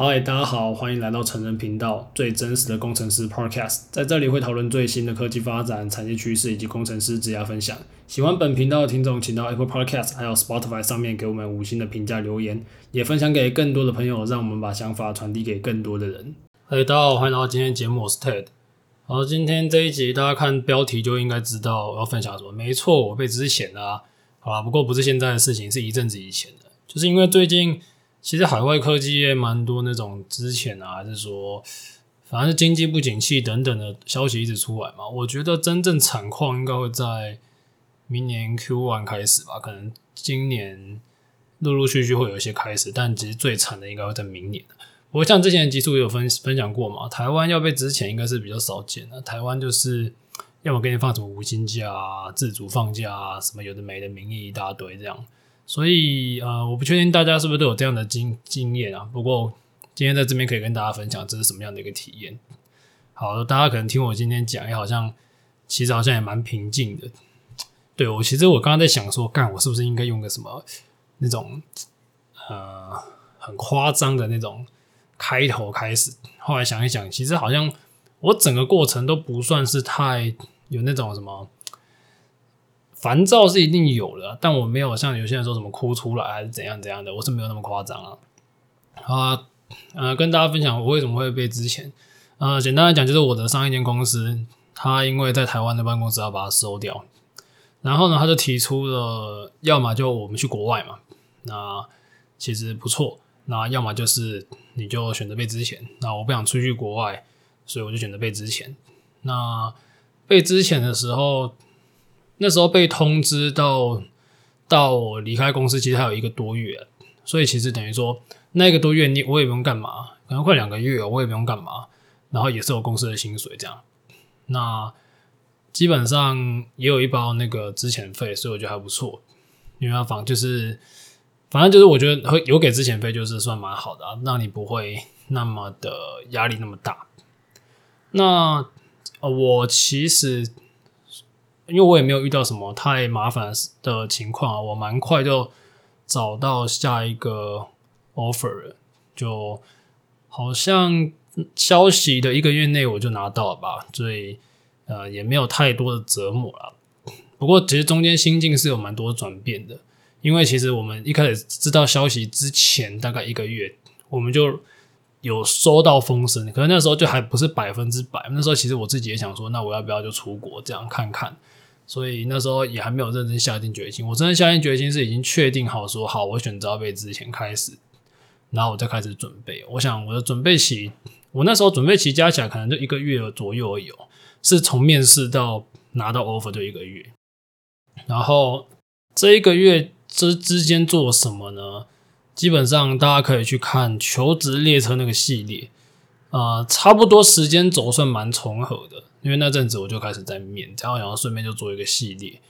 嗨，大家好，欢迎来到成人频道，最真实的工程师 Podcast，在这里会讨论最新的科技发展、产业趋势以及工程师职业分享。喜欢本频道的听众，请到 Apple Podcast 还有 Spotify 上面给我们五星的评价留言，也分享给更多的朋友，让我们把想法传递给更多的人。嗨，大家好，欢迎来到今天的节目，我是 Ted。好，今天这一集大家看标题就应该知道我要分享什么。没错，我被资遣了啊。好啦，不过不是现在的事情，是一阵子以前的，就是因为最近。其实海外科技业蛮多那种之前啊，还是说，反正是经济不景气等等的消息一直出来嘛。我觉得真正惨况应该会在明年 Q1 开始吧，可能今年陆陆续续会有一些开始，但其实最惨的应该会在明年。不过像之前的集数有分分享过嘛，台湾要被之前应该是比较少见的。台湾就是要么给你放什么无薪假、自主放假啊，什么有的没的名义一大堆这样。所以，呃，我不确定大家是不是都有这样的经经验啊。不过，今天在这边可以跟大家分享这是什么样的一个体验。好，大家可能听我今天讲，也好像其实好像也蛮平静的。对，我其实我刚刚在想说，干我是不是应该用个什么那种呃很夸张的那种开头开始？后来想一想，其实好像我整个过程都不算是太有那种什么。烦躁是一定有的，但我没有像有些人说什么哭出来还是怎样怎样的，我是没有那么夸张啊。啊，呃，跟大家分享我为什么会被之前。呃，简单来讲，就是我的上一间公司，他因为在台湾的办公室要把它收掉，然后呢，他就提出了，要么就我们去国外嘛，那其实不错，那要么就是你就选择被之前。那我不想出去国外，所以我就选择被之前。那被之前的时候。那时候被通知到到我离开公司，其实还有一个多月，所以其实等于说那个多月你我也不用干嘛，可能快两个月我也不用干嘛，然后也是我公司的薪水这样，那基本上也有一包那个之前费，所以我觉得还不错。因为房就是反正就是我觉得会有给之前费就是算蛮好的啊，让你不会那么的压力那么大。那我其实。因为我也没有遇到什么太麻烦的情况啊，我蛮快就找到下一个 offer，就好像消息的一个月内我就拿到了吧，所以呃也没有太多的折磨了。不过其实中间心境是有蛮多转变的，因为其实我们一开始知道消息之前大概一个月，我们就有收到风声，可能那时候就还不是百分之百。那时候其实我自己也想说，那我要不要就出国这样看看？所以那时候也还没有认真下定决心。我真的下定决心是已经确定好说好，我选择要被资遣开始，然后我再开始准备。我想我的准备期，我那时候准备期加起来可能就一个月左右而已，是从面试到拿到 offer 就一个月。然后这一个月之之间做什么呢？基本上大家可以去看《求职列车》那个系列，啊、呃，差不多时间轴算蛮重合的。因为那阵子我就开始在面，然后然后顺便就做一个系列，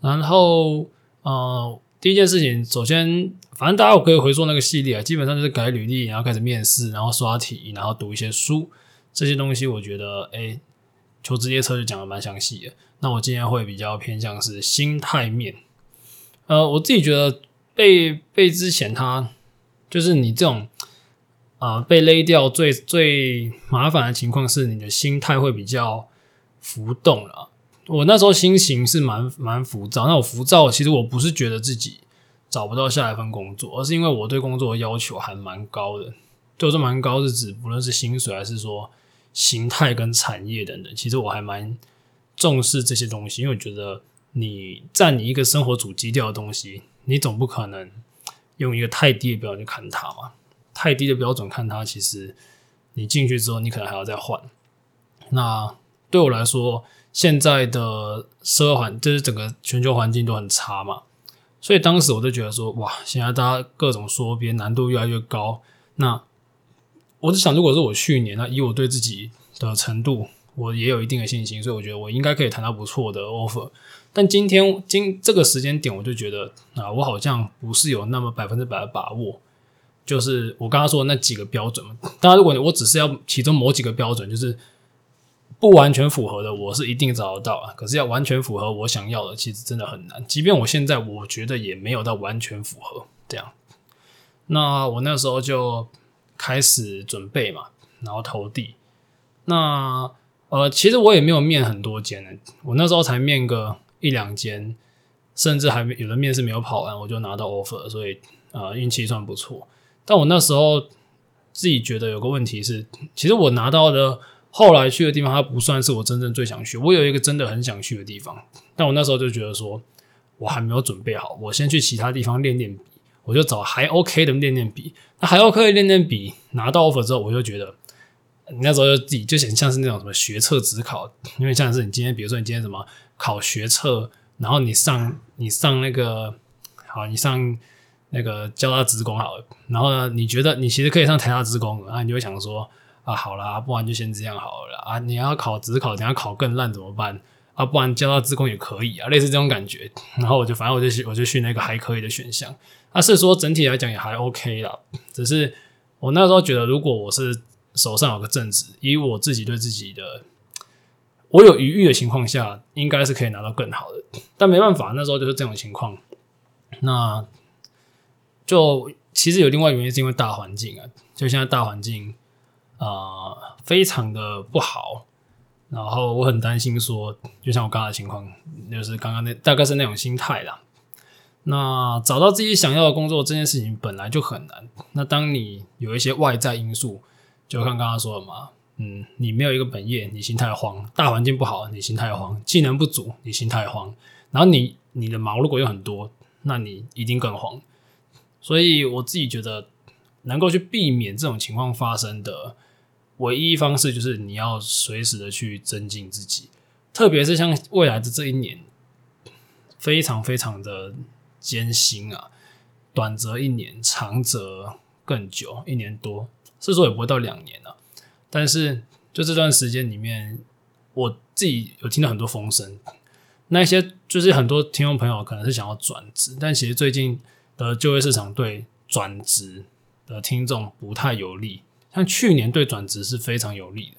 然后呃，第一件事情，首先反正大家可以回溯那个系列啊，基本上就是改履历，然后开始面试，然后刷题，然后读一些书，这些东西我觉得，诶，求职列车就讲的蛮详细的。那我今天会比较偏向是心态面，呃，我自己觉得被被之前他就是你这种。啊、被勒掉最最麻烦的情况是你的心态会比较浮动了。我那时候心情是蛮蛮浮躁，那我浮躁其实我不是觉得自己找不到下一份工作，而是因为我对工作的要求还蛮高的。就是蛮高是指不论是薪水还是说形态跟产业等等，其实我还蛮重视这些东西，因为我觉得你占你一个生活主基调的东西，你总不可能用一个太低的标准去看它嘛。太低的标准看它，其实你进去之后，你可能还要再换。那对我来说，现在的社会环，就是整个全球环境都很差嘛，所以当时我就觉得说，哇，现在大家各种缩编，难度越来越高。那我就想，如果是我去年，那以我对自己的程度，我也有一定的信心，所以我觉得我应该可以谈到不错的 offer。但今天今这个时间点，我就觉得啊，我好像不是有那么百分之百的把握。就是我刚刚说的那几个标准嘛，当然，如果我只是要其中某几个标准，就是不完全符合的，我是一定找得到啊。可是要完全符合我想要的，其实真的很难。即便我现在我觉得也没有到完全符合这样。那我那时候就开始准备嘛，然后投递。那呃，其实我也没有面很多间呢，我那时候才面个一两间，甚至还有的面试没有跑完，我就拿到 offer，所以呃运气算不错。但我那时候自己觉得有个问题是，其实我拿到的后来去的地方，它不算是我真正最想去。我有一个真的很想去的地方，但我那时候就觉得说，我还没有准备好，我先去其他地方练练笔，我就找还 OK 的练练笔。那还 OK 的练练笔，拿到 offer 之后，我就觉得。你那时候就自己就很像是那种什么学测指考，因为像是你今天，比如说你今天什么考学测，然后你上你上那个好，你上那个交大职工好了，然后呢，你觉得你其实可以上台大职工，然后你就会想说啊，好啦，不然就先这样好了啊，你要考只考，等下考更烂怎么办啊？不然交大资工也可以啊，类似这种感觉。然后我就反正我就去我就去那个还可以的选项，啊，是说整体来讲也还 OK 啦，只是我那时候觉得如果我是。手上有个正职，以我自己对自己的，我有余裕的情况下，应该是可以拿到更好的。但没办法，那时候就是这种情况。那就其实有另外原因，是因为大环境啊，就现在大环境、呃、非常的不好。然后我很担心说，就像我刚刚的情况，就是刚刚那大概是那种心态啦。那找到自己想要的工作这件事情本来就很难。那当你有一些外在因素，就看刚刚说的嘛，嗯，你没有一个本业，你心态慌；大环境不好，你心态慌；技能不足，你心态慌。然后你你的毛如果又很多，那你一定更慌。所以我自己觉得，能够去避免这种情况发生的唯一方式，就是你要随时的去增进自己。特别是像未来的这一年，非常非常的艰辛啊，短则一年，长则更久，一年多。是说也不会到两年了，但是就这段时间里面，我自己有听到很多风声，那些就是很多听众朋友可能是想要转职，但其实最近的就业市场对转职的听众不太有利，像去年对转职是非常有利的，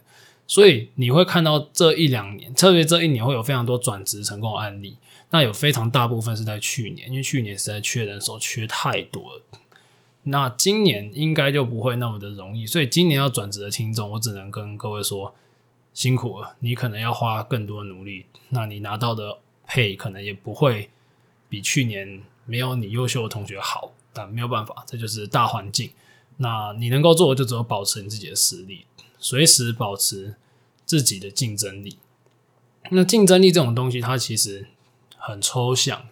所以你会看到这一两年，特别这一年会有非常多转职成功的案例，那有非常大部分是在去年，因为去年实在缺人手缺太多了。那今年应该就不会那么的容易，所以今年要转职的听众，我只能跟各位说辛苦了，你可能要花更多努力，那你拿到的配可能也不会比去年没有你优秀的同学好，但没有办法，这就是大环境。那你能够做的就只有保持你自己的实力，随时保持自己的竞争力。那竞争力这种东西，它其实很抽象。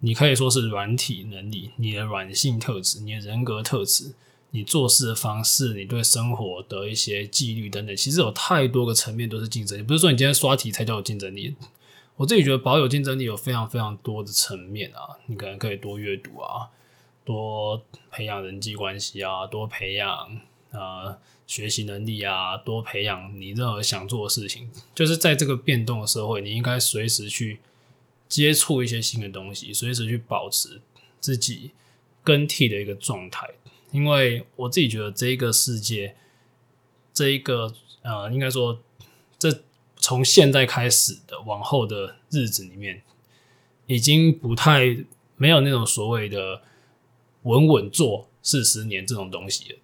你可以说是软体能力，你的软性特质，你的人格特质，你做事的方式，你对生活的一些纪律等等，其实有太多个层面都是竞争力。不是说你今天刷题才叫有竞争力。我自己觉得保有竞争力有非常非常多的层面啊，你可能可以多阅读啊，多培养人际关系啊，多培养呃学习能力啊，多培养你任何想做的事情。就是在这个变动的社会，你应该随时去。接触一些新的东西，随时去保持自己更替的一个状态，因为我自己觉得这一个世界，这一个呃，应该说，这从现在开始的往后的日子里面，已经不太没有那种所谓的稳稳做四十年这种东西，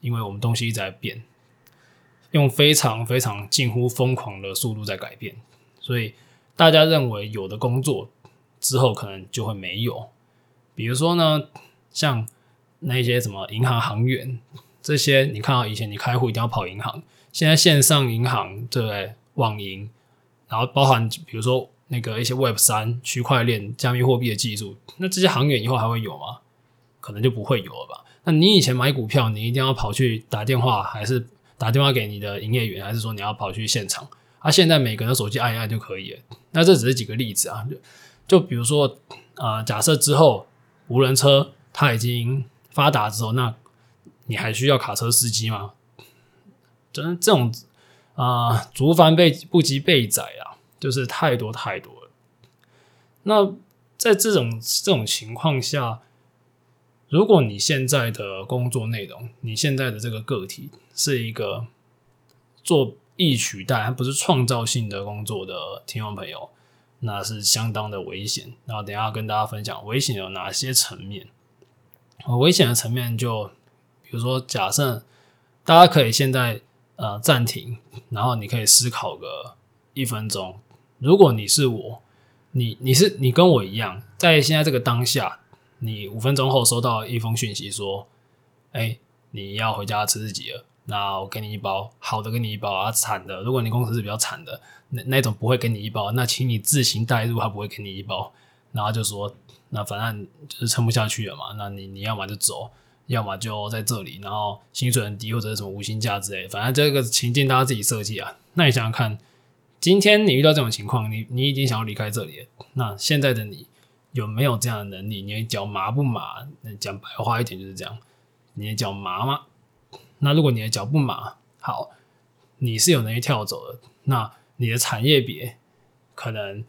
因为我们东西一直在变，用非常非常近乎疯狂的速度在改变，所以。大家认为有的工作之后可能就会没有，比如说呢，像那些什么银行行员这些，你看到以前你开户一定要跑银行，现在线上银行对不对？网银，然后包含比如说那个一些 Web 三区块链、加密货币的技术，那这些行员以后还会有吗？可能就不会有了吧？那你以前买股票，你一定要跑去打电话，还是打电话给你的营业员，还是说你要跑去现场？啊，现在每个人手机按一按就可以了。那这只是几个例子啊，就就比如说啊、假设之后无人车它已经发达之后，那你还需要卡车司机吗？真这种啊，竹帆被不及被宰啊，就是太多太多了。那在这种这种情况下，如果你现在的工作内容，你现在的这个个体是一个做。易取代，而不是创造性的工作的听众朋友，那是相当的危险。然后等一下跟大家分享危险有哪些层面。危险的层面就，比如说，假设大家可以现在呃暂停，然后你可以思考个一分钟。如果你是我，你你是你跟我一样，在现在这个当下，你五分钟后收到一封讯息说，哎，你要回家吃自己了。那我给你一包好的，给你一包啊，惨的，如果你公司是比较惨的，那那种不会给你一包，那请你自行带入，他不会给你一包。然后就说，那反正就是撑不下去了嘛，那你你要么就走，要么就在这里，然后薪水很低或者是什么无薪假之类，反正这个情境大家自己设计啊。那你想想看，今天你遇到这种情况，你你已经想要离开这里了，那现在的你有没有这样的能力？你的脚麻不麻？那讲白话一点就是这样，你的脚麻吗？那如果你的脚不麻，好，你是有能力跳走的。那你的产业别可能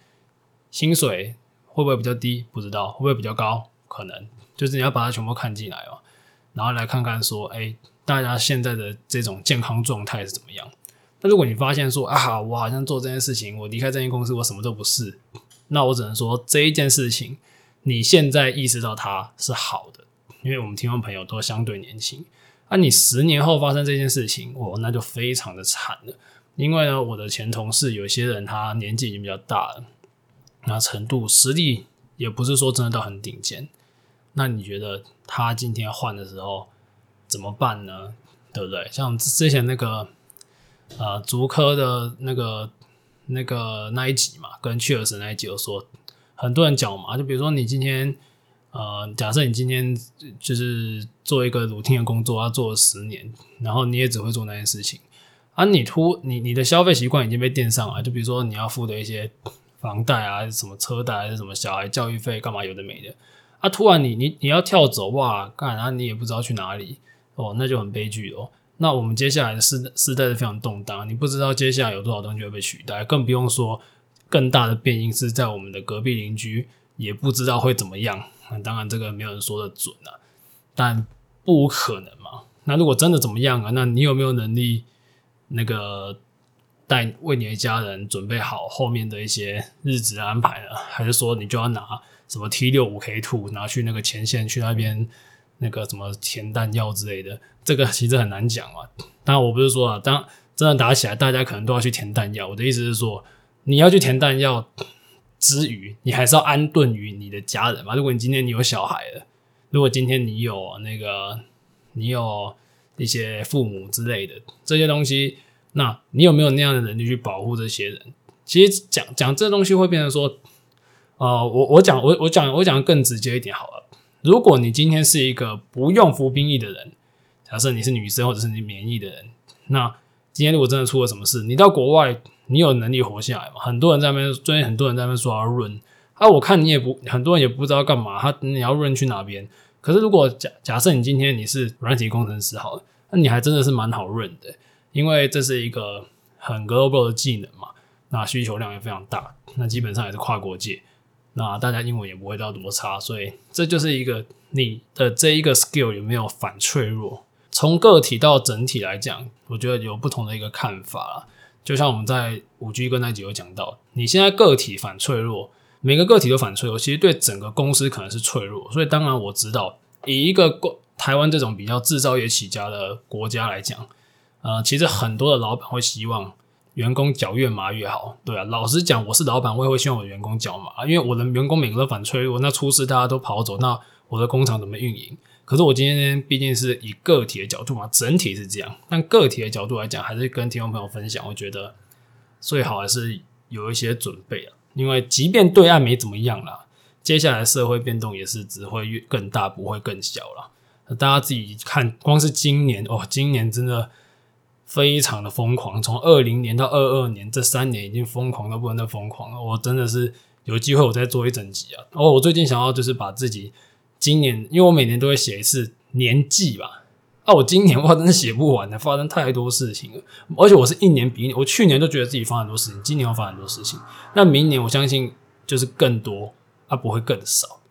薪水会不会比较低？不知道会不会比较高？可能就是你要把它全部看进来哦，然后来看看说，哎，大家现在的这种健康状态是怎么样？那如果你发现说，啊，我好像做这件事情，我离开这间公司，我什么都不是，那我只能说这一件事情，你现在意识到它是好的，因为我们听众朋友都相对年轻。那、啊、你十年后发生这件事情，哦，那就非常的惨了。因为呢，我的前同事有些人他年纪已经比较大了，那程度实力也不是说真的到很顶尖。那你觉得他今天换的时候怎么办呢？对不对？像之前那个呃，足科的那个那个那一集嘛，跟去而生那一集有说，很多人讲嘛，就比如说你今天。呃，假设你今天就是做一个 routine 的工作，要做了十年，然后你也只会做那件事情，啊，你突你你的消费习惯已经被垫上了，就比如说你要付的一些房贷啊，什么车贷，还是什么小孩教育费，干嘛有的没的，啊，突然你你你要跳走哇，干啊，你也不知道去哪里，哦，那就很悲剧哦。那我们接下来的世世代是非常动荡，你不知道接下来有多少东西会被取代，更不用说更大的变因是在我们的隔壁邻居，也不知道会怎么样。那当然，这个没有人说的准啊，但不可能嘛。那如果真的怎么样啊？那你有没有能力那个带为你的家人准备好后面的一些日子安排呢？还是说你就要拿什么 T 六五 K two 拿去那个前线去那边那个什么填弹药之类的？这个其实很难讲啊。当然，我不是说啊，当真的打起来，大家可能都要去填弹药。我的意思是说，你要去填弹药。之余，你还是要安顿于你的家人嘛。如果你今天你有小孩了，如果今天你有那个，你有一些父母之类的这些东西，那你有没有那样的能力去保护这些人？其实讲讲这东西会变成说，呃，我我讲我我讲我讲更直接一点好了。如果你今天是一个不用服兵役的人，假设你是女生或者是你免疫的人，那今天如果真的出了什么事，你到国外。你有能力活下来吗？很多人在那边，最近很多人在那边说要润啊，我看你也不，很多人也不知道干嘛，他你要润去哪边？可是如果假假设你今天你是软体工程师好了，那你还真的是蛮好润的，因为这是一个很 global 的技能嘛，那需求量也非常大，那基本上也是跨国界，那大家英文也不会到多差，所以这就是一个你的这一个 skill 有没有反脆弱？从个体到整体来讲，我觉得有不同的一个看法啦。就像我们在五 G 跟那集有讲到，你现在个体反脆弱，每个个体都反脆弱，其实对整个公司可能是脆弱。所以当然我知道，以一个台湾这种比较制造业起家的国家来讲，呃，其实很多的老板会希望员工脚越麻越好。对啊，老实讲，我是老板，我也会希望我的员工脚麻，因为我的员工每个都反脆弱，那出事大家都跑走，那我的工厂怎么运营？可是我今天毕竟是以个体的角度嘛，整体是这样，但个体的角度来讲，还是跟听众朋友分享，我觉得最好还是有一些准备啊，因为即便对岸没怎么样啦，接下来社会变动也是只会越更大，不会更小了。大家自己看，光是今年哦，今年真的非常的疯狂，从二零年到二二年这三年已经疯狂到不能再疯狂了。我真的是有机会我再做一整集啊。哦，我最近想要就是把自己。今年，因为我每年都会写一次年记吧，啊，我今年 哇真的写不完的，发生太多事情了，而且我是一年比一年，我去年都觉得自己发很多事情，今年要发很多事情，那明年我相信就是更多，啊不会更少。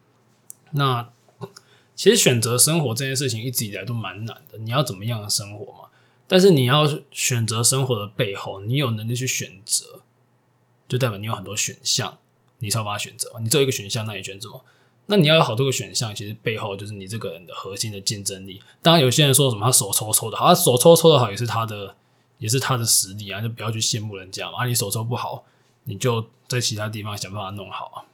那其实选择生活这件事情一直以来都蛮难的，你要怎么样的生活嘛？但是你要选择生活的背后，你有能力去选择，就代表你有很多选项，你才有办法选择。你只有一个选项，那你选什么？那你要有好多个选项，其实背后就是你这个人的核心的竞争力。当然，有些人说什么他手抽抽的好，他手抽抽的好也是他的，也是他的实力啊，就不要去羡慕人家嘛。啊，你手抽不好，你就在其他地方想办法弄好啊。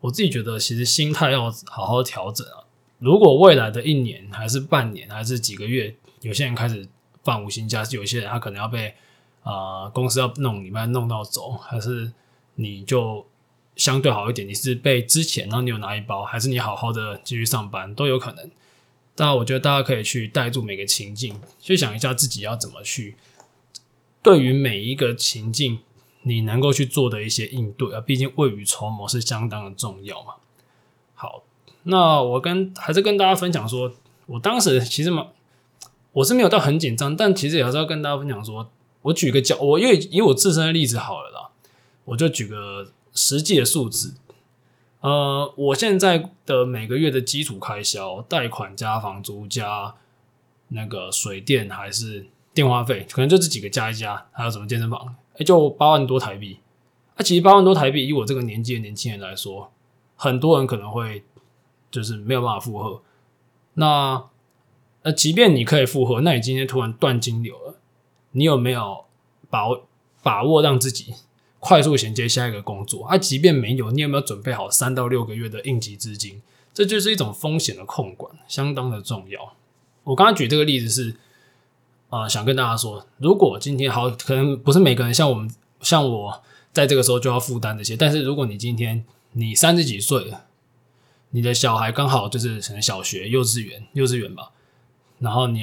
我自己觉得，其实心态要好好调整啊。如果未来的一年，还是半年，还是几个月，有些人开始放无薪假，是有些人他可能要被啊、呃、公司要弄，你们弄到走，还是你就。相对好一点，你是被之前，然后你有拿一包，还是你好好的继续上班都有可能。当然，我觉得大家可以去带入每个情境，去想一下自己要怎么去对于每一个情境，你能够去做的一些应对啊。毕竟未雨绸缪是相当的重要嘛。好，那我跟还是跟大家分享说，我当时其实嘛，我是没有到很紧张，但其实也是要跟大家分享说，我举个角，我因为以我自身的例子好了啦，我就举个。实际的数字，呃，我现在的每个月的基础开销，贷款加房租加那个水电还是电话费，可能就这几个加一加，还有什么健身房，哎，就八万多台币。啊，其实八万多台币，以我这个年纪的年轻人来说，很多人可能会就是没有办法负荷。那那，即便你可以负荷，那你今天突然断金流了，你有没有把握把握让自己？快速衔接下一个工作啊，即便没有，你有没有准备好三到六个月的应急资金？这就是一种风险的控管，相当的重要。我刚刚举这个例子是，啊、呃，想跟大家说，如果今天好，可能不是每个人像我们，像我在这个时候就要负担这些，但是如果你今天你三十几岁了，你的小孩刚好就是可能小学、幼稚园、幼稚园吧，然后你，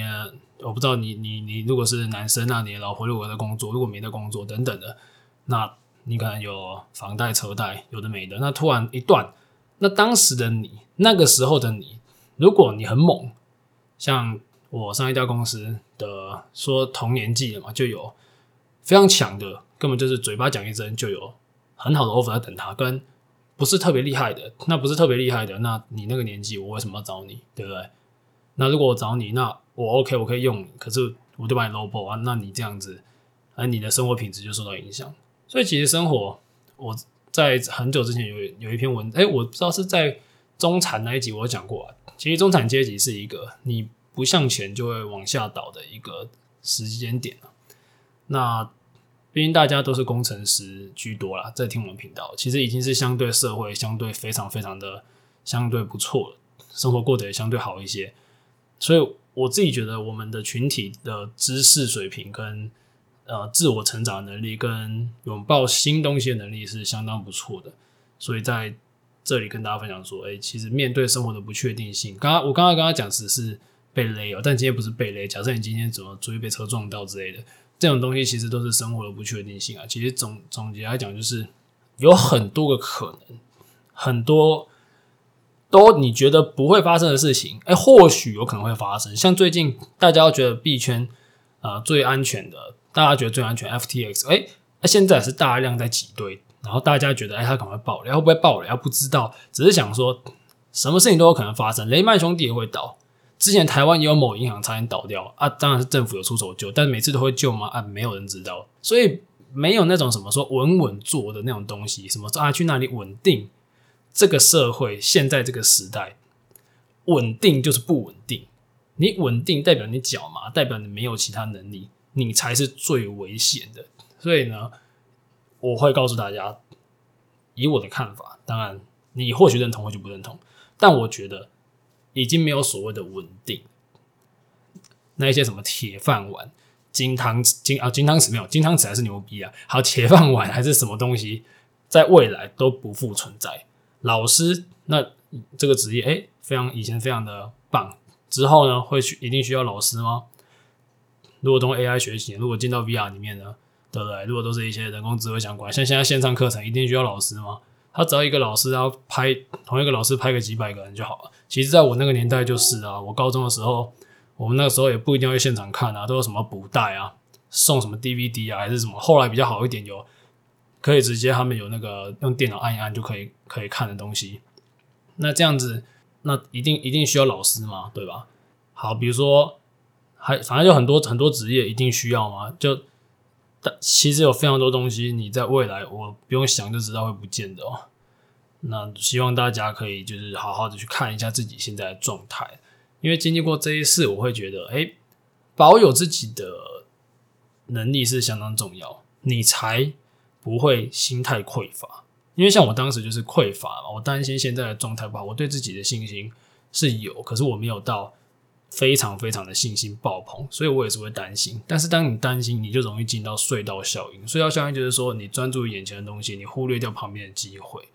我不知道你你你如果是男生，那你老婆如果在工作，如果没在工作等等的，那。你可能有房贷、车贷，有的没的。那突然一断，那当时的你，那个时候的你，如果你很猛，像我上一家公司的说同年纪的嘛，就有非常强的，根本就是嘴巴讲一声就有很好的 offer 在等他。跟不是特别厉害的，那不是特别厉害的，那你那个年纪，我为什么要找你？对不对？那如果我找你，那我 OK，我可以用你，可是我就把你 low b 啊，那你这样子，而你的生活品质就受到影响。所以其实生活，我在很久之前有有一篇文，哎，我不知道是在中产那一集我讲过啊。其实中产阶级是一个你不向前就会往下倒的一个时间点啊。那毕竟大家都是工程师居多啦，在听我们频道，其实已经是相对社会相对非常非常的相对不错了，生活过得也相对好一些。所以我自己觉得我们的群体的知识水平跟呃，自我成长能力跟拥抱新东西的能力是相当不错的，所以在这里跟大家分享说，哎、其实面对生活的不确定性，刚刚我刚刚跟他讲只是被勒哦，但今天不是被勒。假设你今天怎么注意被车撞到之类的，这种东西其实都是生活的不确定性啊。其实总总结来讲，就是有很多个可能，很多都你觉得不会发生的事情，哎、或许有可能会发生。像最近大家都觉得币圈啊、呃、最安全的。大家觉得最安全，FTX，哎，那现在是大量在挤兑，然后大家觉得，哎，它可能会爆雷，会不会爆雷？要不知道，只是想说，什么事情都有可能发生，雷曼兄弟也会倒。之前台湾也有某银行差点倒掉啊，当然是政府有出手救，但每次都会救吗？啊，没有人知道，所以没有那种什么说稳稳做的那种东西，什么啊去那里稳定。这个社会现在这个时代，稳定就是不稳定。你稳定代表你脚麻，代表你没有其他能力。你才是最危险的，所以呢，我会告诉大家，以我的看法，当然你或许认同，或许不认同，但我觉得已经没有所谓的稳定。那一些什么铁饭碗、金汤匙、金啊金汤匙没有，金汤匙还是牛逼啊。好，铁饭碗还是什么东西，在未来都不复存在。老师，那这个职业，哎，非常以前非常的棒，之后呢，会去一定需要老师吗？如果通过 AI 学习，如果进到 VR 里面呢，对不对？如果都是一些人工智慧相关，像现在线上课程一定需要老师吗？他只要一个老师，然后拍同一个老师拍个几百个人就好了。其实，在我那个年代就是啊，我高中的时候，我们那个时候也不一定要去现场看啊，都有什么补带啊，送什么 DVD 啊，还是什么。后来比较好一点，有可以直接他们有那个用电脑按一按就可以可以看的东西。那这样子，那一定一定需要老师吗？对吧？好，比如说。还反正就很多很多职业一定需要嘛，就但其实有非常多东西你在未来我不用想就知道会不见的哦。那希望大家可以就是好好的去看一下自己现在的状态，因为经历过这一次，我会觉得，哎，保有自己的能力是相当重要，你才不会心态匮乏。因为像我当时就是匮乏嘛，我担心现在的状态不好，我对自己的信心是有，可是我没有到非常非常的信心爆棚，所以我也是会担心。但是当你担心，你就容易进到隧道效应。隧道效应就是说，你专注于眼前的东西，你忽略掉旁边的机会。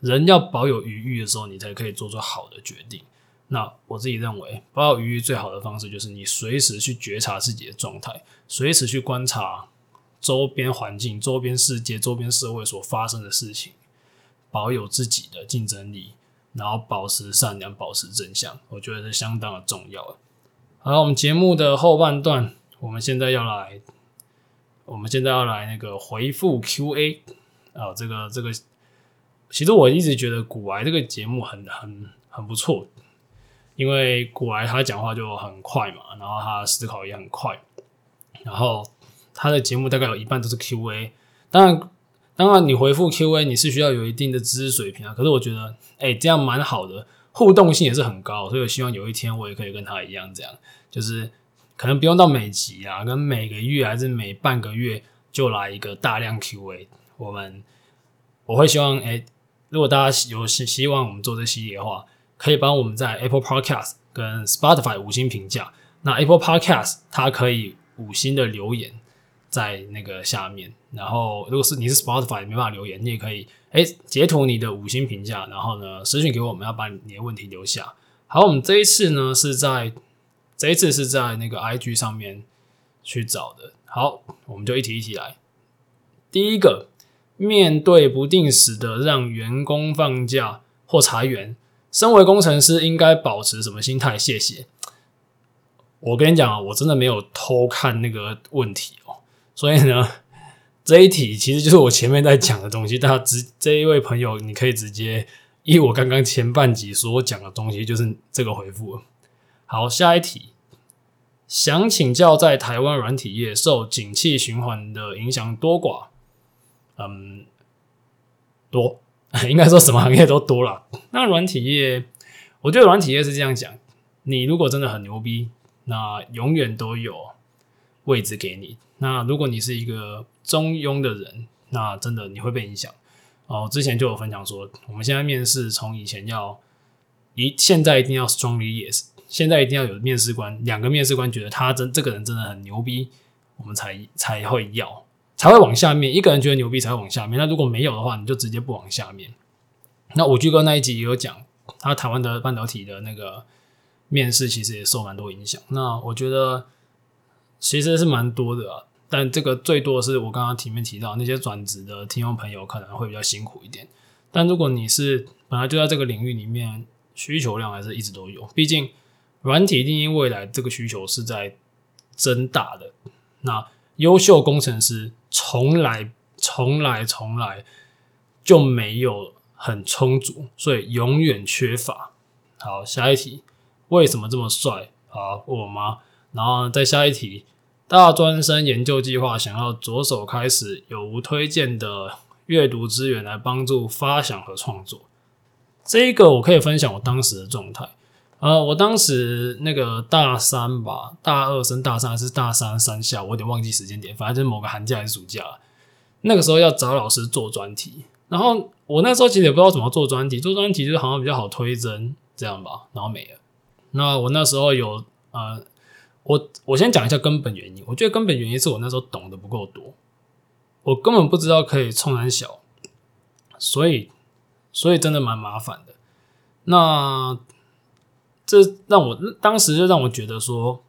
人要保有余裕的时候，你才可以做出好的决定。那我自己认为，保有余裕最好的方式就是你随时去觉察自己的状态，随时去观察周边环境、周边世界、周边社会所发生的事情，保有自己的竞争力，然后保持善良、保持正向，我觉得是相当的重要的。好，我们节目的后半段，我们现在要来，我们现在要来那个回复 Q&A 啊，这个这个。其实我一直觉得古癌这个节目很很很不错，因为古癌他讲话就很快嘛，然后他思考也很快，然后他的节目大概有一半都是 Q&A。当然，当然你回复 Q&A 你是需要有一定的知识水平啊。可是我觉得，哎，这样蛮好的，互动性也是很高，所以我希望有一天我也可以跟他一样，这样就是可能不用到每集啊，跟每个月还是每半个月就来一个大量 Q&A。我们我会希望，哎。如果大家有希希望我们做这系列的话，可以帮我们在 Apple Podcast 跟 Spotify 五星评价。那 Apple Podcast 它可以五星的留言在那个下面，然后如果是你是 Spotify 没办法留言，你也可以哎截图你的五星评价，然后呢私信给我们，要把你的问题留下。好，我们这一次呢是在这一次是在那个 IG 上面去找的。好，我们就一题一题来。第一个。面对不定时的让员工放假或裁员，身为工程师应该保持什么心态？谢谢。我跟你讲啊，我真的没有偷看那个问题，所以呢，这一题其实就是我前面在讲的东西。大家直这一位朋友，你可以直接依我刚刚前半集所讲的东西，就是这个回复。好，下一题，想请教，在台湾软体业受景气循环的影响多寡？嗯，多，应该说什么行业都多了。那软体业，我觉得软体业是这样讲：你如果真的很牛逼，那永远都有位置给你。那如果你是一个中庸的人，那真的你会被影响。哦，之前就有分享说，我们现在面试从以前要一，现在一定要 strongly yes，现在一定要有面试官，两个面试官觉得他真这个人真的很牛逼，我们才才会要。才会往下面，一个人觉得牛逼才会往下面。那如果没有的话，你就直接不往下面。那五 G 哥那一集也有讲，他台湾的半导体的那个面试其实也受蛮多影响。那我觉得其实是蛮多的啊，但这个最多是我刚刚前面提到那些转职的听众朋友可能会比较辛苦一点。但如果你是本来就在这个领域里面，需求量还是一直都有。毕竟软体定义未来这个需求是在增大的。那优秀工程师。从来、从来、从来就没有很充足，所以永远缺乏。好，下一题，为什么这么帅？好，问我吗？然后再下一题，大专生研究计划想要着手开始，有无推荐的阅读资源来帮助发想和创作？这一个我可以分享我当时的状态。呃，我当时那个大三吧，大二升大三还是大三三下，我有点忘记时间点，反正就是某个寒假还是暑假，那个时候要找老师做专题，然后我那时候其实也不知道怎么做专题，做专题就是好像比较好推甄这样吧，然后没了。那我那时候有呃，我我先讲一下根本原因，我觉得根本原因是我那时候懂得不够多，我根本不知道可以冲三小，所以所以真的蛮麻烦的。那。这让我当时就让我觉得说，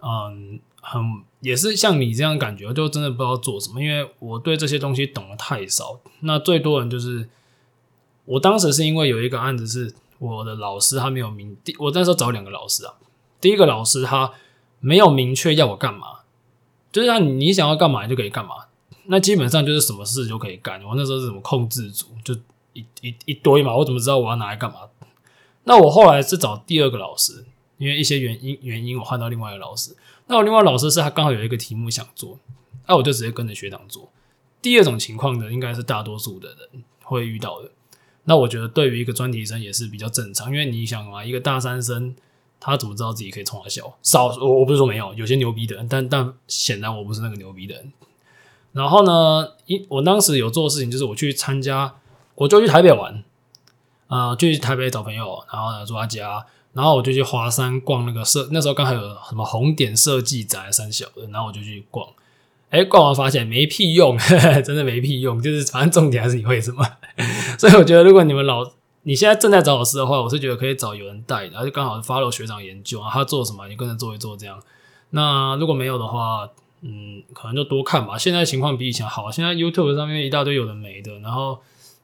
嗯，很也是像你这样感觉，就真的不知道做什么，因为我对这些东西懂得太少。那最多人就是，我当时是因为有一个案子是我的老师他没有名，我那时候找两个老师啊，第一个老师他没有明确要我干嘛，就是让你想要干嘛就可以干嘛，那基本上就是什么事就可以干。我那时候是什么控制组，就一一一堆嘛，我怎么知道我要拿来干嘛？那我后来是找第二个老师，因为一些原因原因，我换到另外一个老师。那我另外老师是他刚好有一个题目想做，那我就直接跟着学长做。第二种情况呢，应该是大多数的人会遇到的。那我觉得对于一个专题生也是比较正常，因为你想嘛，一个大三生他怎么知道自己可以冲他笑？少我我不是说没有，有些牛逼的人，但但显然我不是那个牛逼的人。然后呢，一我当时有做事情就是我去参加，我就去台北玩，啊、呃，就去台北找朋友，然后呢住他家，然后我就去华山逛那个设，那时候刚好有什么红点设计宅三小的，然后我就去逛。哎，逛完发现没屁用，呵呵，真的没屁用。就是反正重点还是你会什么，所以我觉得如果你们老你现在正在找老师的话，我是觉得可以找有人带，然后就刚好 follow 学长研究啊，他做什么你跟着做一做这样。那如果没有的话，嗯，可能就多看吧。现在情况比以前好，现在 YouTube 上面一大堆有的没的，然后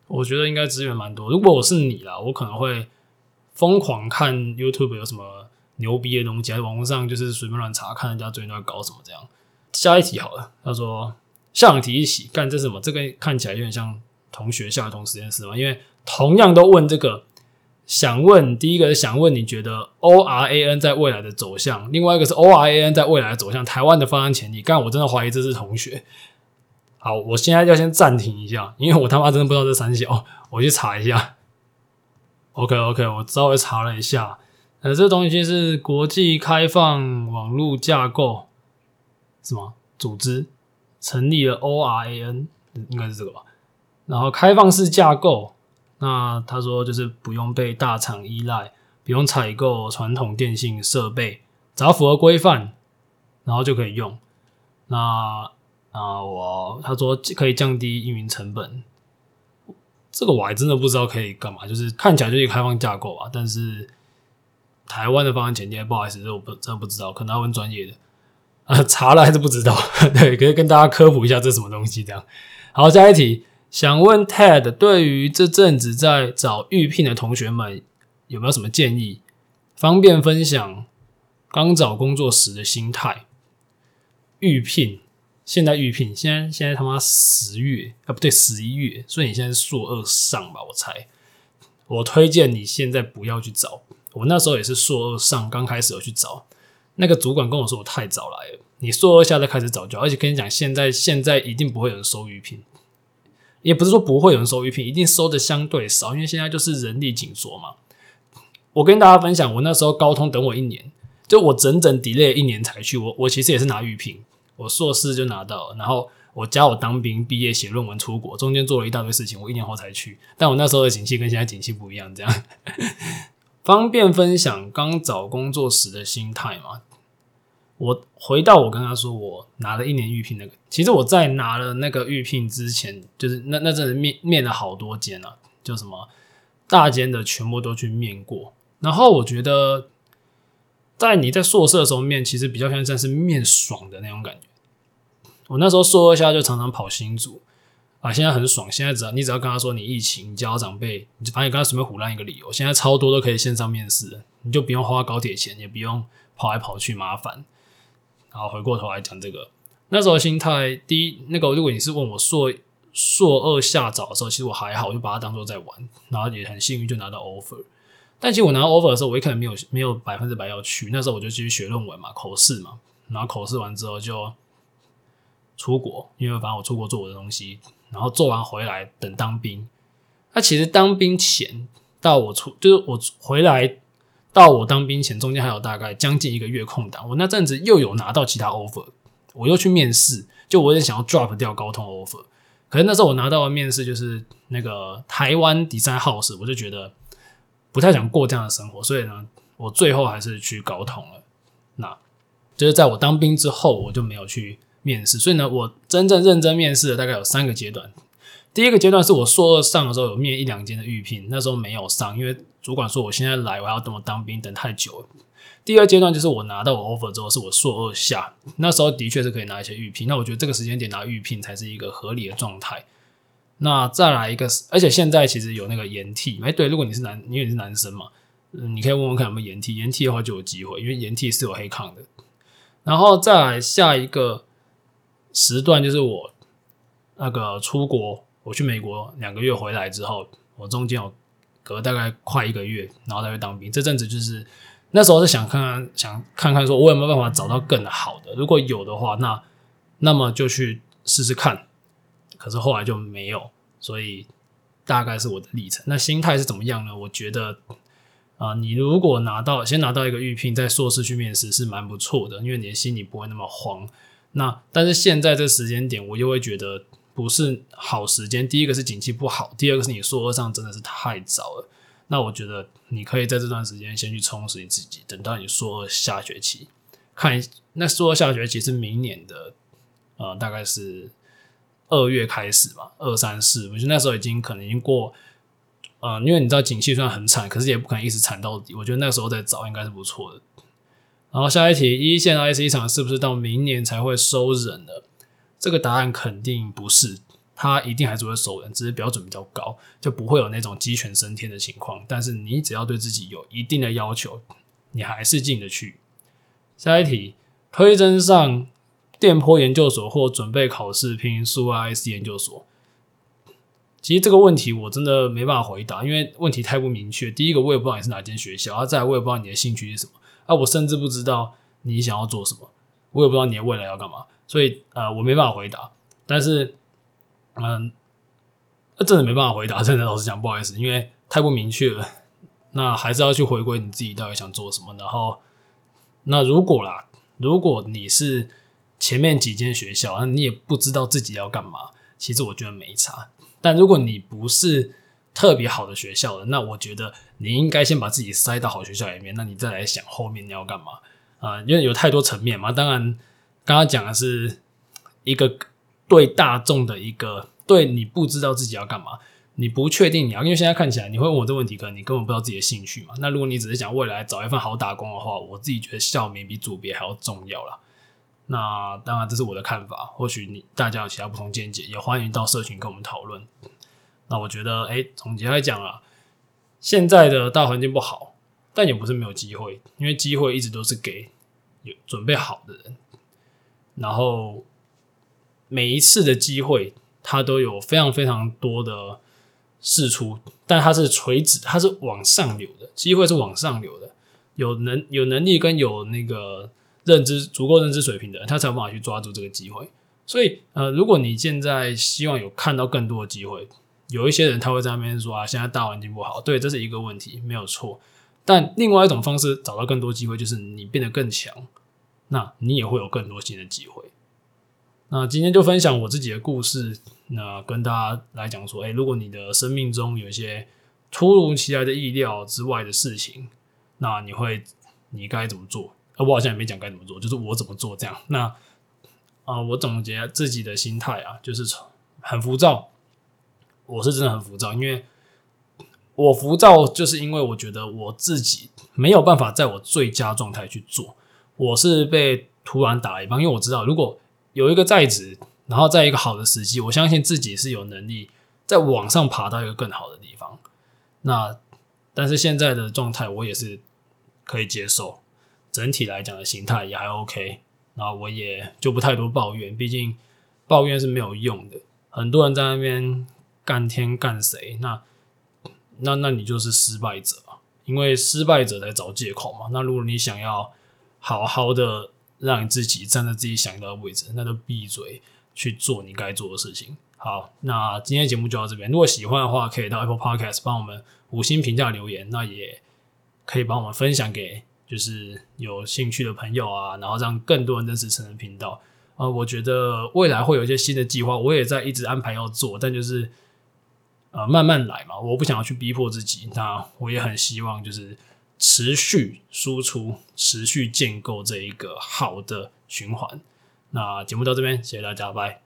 我觉得应该资源蛮多。如果我是你啦，我可能会疯狂看 YouTube 有什么牛逼的东西，在网络上就是随便乱查，看人家最近在搞什么这样。下一题好了，他说下两题一起干，这是什么？这个看起来有点像同学校同实验室嘛，因为同样都问这个，想问第一个是想问你觉得 ORAN 在未来的走向，另外一个是 ORAN 在未来的走向，台湾的发展潜力。干，我真的怀疑这是同学。好，我现在要先暂停一下，因为我他妈真的不知道这三小，我去查一下。OK OK，我稍微查了一下，呃，这东西是国际开放网络架构。什么组织成立了 ORAN，应该是这个吧？然后开放式架构，那他说就是不用被大厂依赖，不用采购传统电信设备，只要符合规范，然后就可以用。那啊，我他说可以降低运营成本，这个我还真的不知道可以干嘛，就是看起来就是开放架构吧。但是台湾的方案前提，不好意思，这我不真的不知道，可能要问专业的。啊，查了还是不知道，对，可以跟大家科普一下这是什么东西。这样，好，下一题，想问 Ted 对于这阵子在找预聘的同学们有没有什么建议？方便分享刚找工作时的心态。预聘，现在预聘，现在现在他妈十月啊，不对，十一月，所以你现在是硕二上吧？我猜，我推荐你现在不要去找。我那时候也是硕二上，刚开始有去找。那个主管跟我说：“我太早来了，你硕二下再开始找就好。而且跟你讲，现在现在一定不会有人收预聘，也不是说不会有人收预聘，一定收的相对少，因为现在就是人力紧缩嘛。我跟大家分享，我那时候高通等我一年，就我整整 delay 一年才去。我我其实也是拿预聘，我硕士就拿到，然后我加我当兵、毕业、写论文、出国，中间做了一大堆事情，我一年后才去。但我那时候的景气跟现在景气不一样，这样。”方便分享刚找工作时的心态嘛？我回到我跟他说，我拿了一年预聘那个。其实我在拿了那个预聘之前，就是那那阵子面面了好多间啊，就什么大间的全部都去面过。然后我觉得，在你在硕士的时候面，其实比较像像是面爽的那种感觉。我那时候硕二下就常常跑新组。啊，现在很爽！现在只要你只要跟他说你疫情，你叫长辈，你就反正跟他随便唬烂一个理由。现在超多都可以线上面试，你就不用花高铁钱，也不用跑来跑去麻烦。然后回过头来讲这个，那时候心态，第一，那个如果你是问我硕硕二下找的时候，其实我还好，我就把它当做在玩，然后也很幸运就拿到 offer。但其实我拿到 offer 的时候，我一开始没有没有百分之百要去，那时候我就继续学论文嘛，口试嘛，然后口试完之后就出国，因为反正我出国做我的东西。然后做完回来等当兵，那其实当兵前到我出就是我回来到我当兵前中间还有大概将近一个月空档，我那阵子又有拿到其他 offer，我又去面试，就我也想要 drop 掉高通 offer，可是那时候我拿到的面试就是那个台湾 design house，我就觉得不太想过这样的生活，所以呢，我最后还是去高通了。那就是在我当兵之后，我就没有去。面试，所以呢，我真正认真面试的大概有三个阶段。第一个阶段是我硕二上的时候有面一两间的预聘，那时候没有上，因为主管说我现在来我还要等我当兵等太久了。第二阶段就是我拿到我 offer 之后，是我硕二下，那时候的确是可以拿一些预聘。那我觉得这个时间点拿预聘才是一个合理的状态。那再来一个，而且现在其实有那个延替，哎，对，如果你是男，因为你是男生嘛，嗯，你可以问问看有没有延替，延替的话就有机会，因为延替是有黑抗的。然后再来下一个。时段就是我那个出国，我去美国两个月回来之后，我中间有隔大概快一个月，然后再去当兵。这阵子就是那时候是想看看，想看看说我有没有办法找到更好的，如果有的话，那那么就去试试看。可是后来就没有，所以大概是我的历程。那心态是怎么样呢？我觉得啊、你如果拿到先拿到一个预聘，在硕士去面试是蛮不错的，因为你的心里不会那么慌。那但是现在这时间点，我又会觉得不是好时间。第一个是景气不好，第二个是你硕二上真的是太早了。那我觉得你可以在这段时间先去充实你自己，等到你硕二下学期看，那硕二下学期是明年的，呃，大概是二月开始吧，二三四，我觉得那时候已经可能已经过，呃，因为你知道景气虽然很惨，可是也不可能一直惨到底。我觉得那时候再找应该是不错的。然后下一题，一线 IC 厂是不是到明年才会收人了？这个答案肯定不是，它一定还是会收人，只是标准比较高，就不会有那种鸡犬升天的情况。但是你只要对自己有一定的要求，你还是进得去。下一题，推甄上电波研究所或准备考试拼数位 IC 研究所。其实这个问题我真的没办法回答，因为问题太不明确。第一个，我也不知道你是哪间学校，啊，再我也不知道你的兴趣是什么。啊，我甚至不知道你想要做什么，我也不知道你的未来要干嘛，所以呃，我没办法回答。但是，嗯，真的没办法回答，真的老实讲，不好意思，因为太不明确了。那还是要去回归你自己到底想做什么。然后，那如果啦，如果你是前面几间学校，那你也不知道自己要干嘛，其实我觉得没差。但如果你不是，特别好的学校的，那我觉得你应该先把自己塞到好学校里面，那你再来想后面你要干嘛啊？因为有太多层面嘛。当然，刚刚讲的是一个对大众的一个，对你不知道自己要干嘛，你不确定你要，因为现在看起来你会问我这个问题，可能你根本不知道自己的兴趣嘛。那如果你只是想未来找一份好打工的话，我自己觉得校名比组别还要重要啦。那当然这是我的看法，或许你大家有其他不同见解，也欢迎到社群跟我们讨论。那我觉得，哎，总结来讲啊，现在的大环境不好，但也不是没有机会，因为机会一直都是给有准备好的人。然后每一次的机会，它都有非常非常多的试出，但它是垂直，它是往上流的，机会是往上流的。有能有能力跟有那个认知足够认知水平的人，他才有办法去抓住这个机会。所以，呃，如果你现在希望有看到更多的机会，有一些人他会在那边说啊，现在大环境不好，对，这是一个问题，没有错。但另外一种方式找到更多机会，就是你变得更强，那你也会有更多新的机会。那今天就分享我自己的故事，那跟大家来讲说，诶，如果你的生命中有一些突如其来的意料之外的事情，那你会你该怎么做？呃，我好像也没讲该怎么做，就是我怎么做这样。那啊，我总结自己的心态啊，就是很浮躁。我是真的很浮躁，因为我浮躁，就是因为我觉得我自己没有办法在我最佳状态去做。我是被突然打了一棒，因为我知道，如果有一个在职，然后在一个好的时机，我相信自己是有能力在往上爬到一个更好的地方。那但是现在的状态，我也是可以接受。整体来讲的形态也还 OK，那我也就不太多抱怨，毕竟抱怨是没有用的。很多人在那边。干天干谁？那那那你就是失败者，因为失败者在找借口嘛。那如果你想要好好的让你自己站在自己想要的位置，那就闭嘴去做你该做的事情。好，那今天节目就到这边。如果喜欢的话，可以到 Apple Podcast 帮我们五星评价留言，那也可以帮我们分享给就是有兴趣的朋友啊，然后让更多人认识成人频道。呃，我觉得未来会有一些新的计划，我也在一直安排要做，但就是。呃，慢慢来嘛，我不想要去逼迫自己。那我也很希望就是持续输出，持续建构这一个好的循环。那节目到这边，谢谢大家，拜。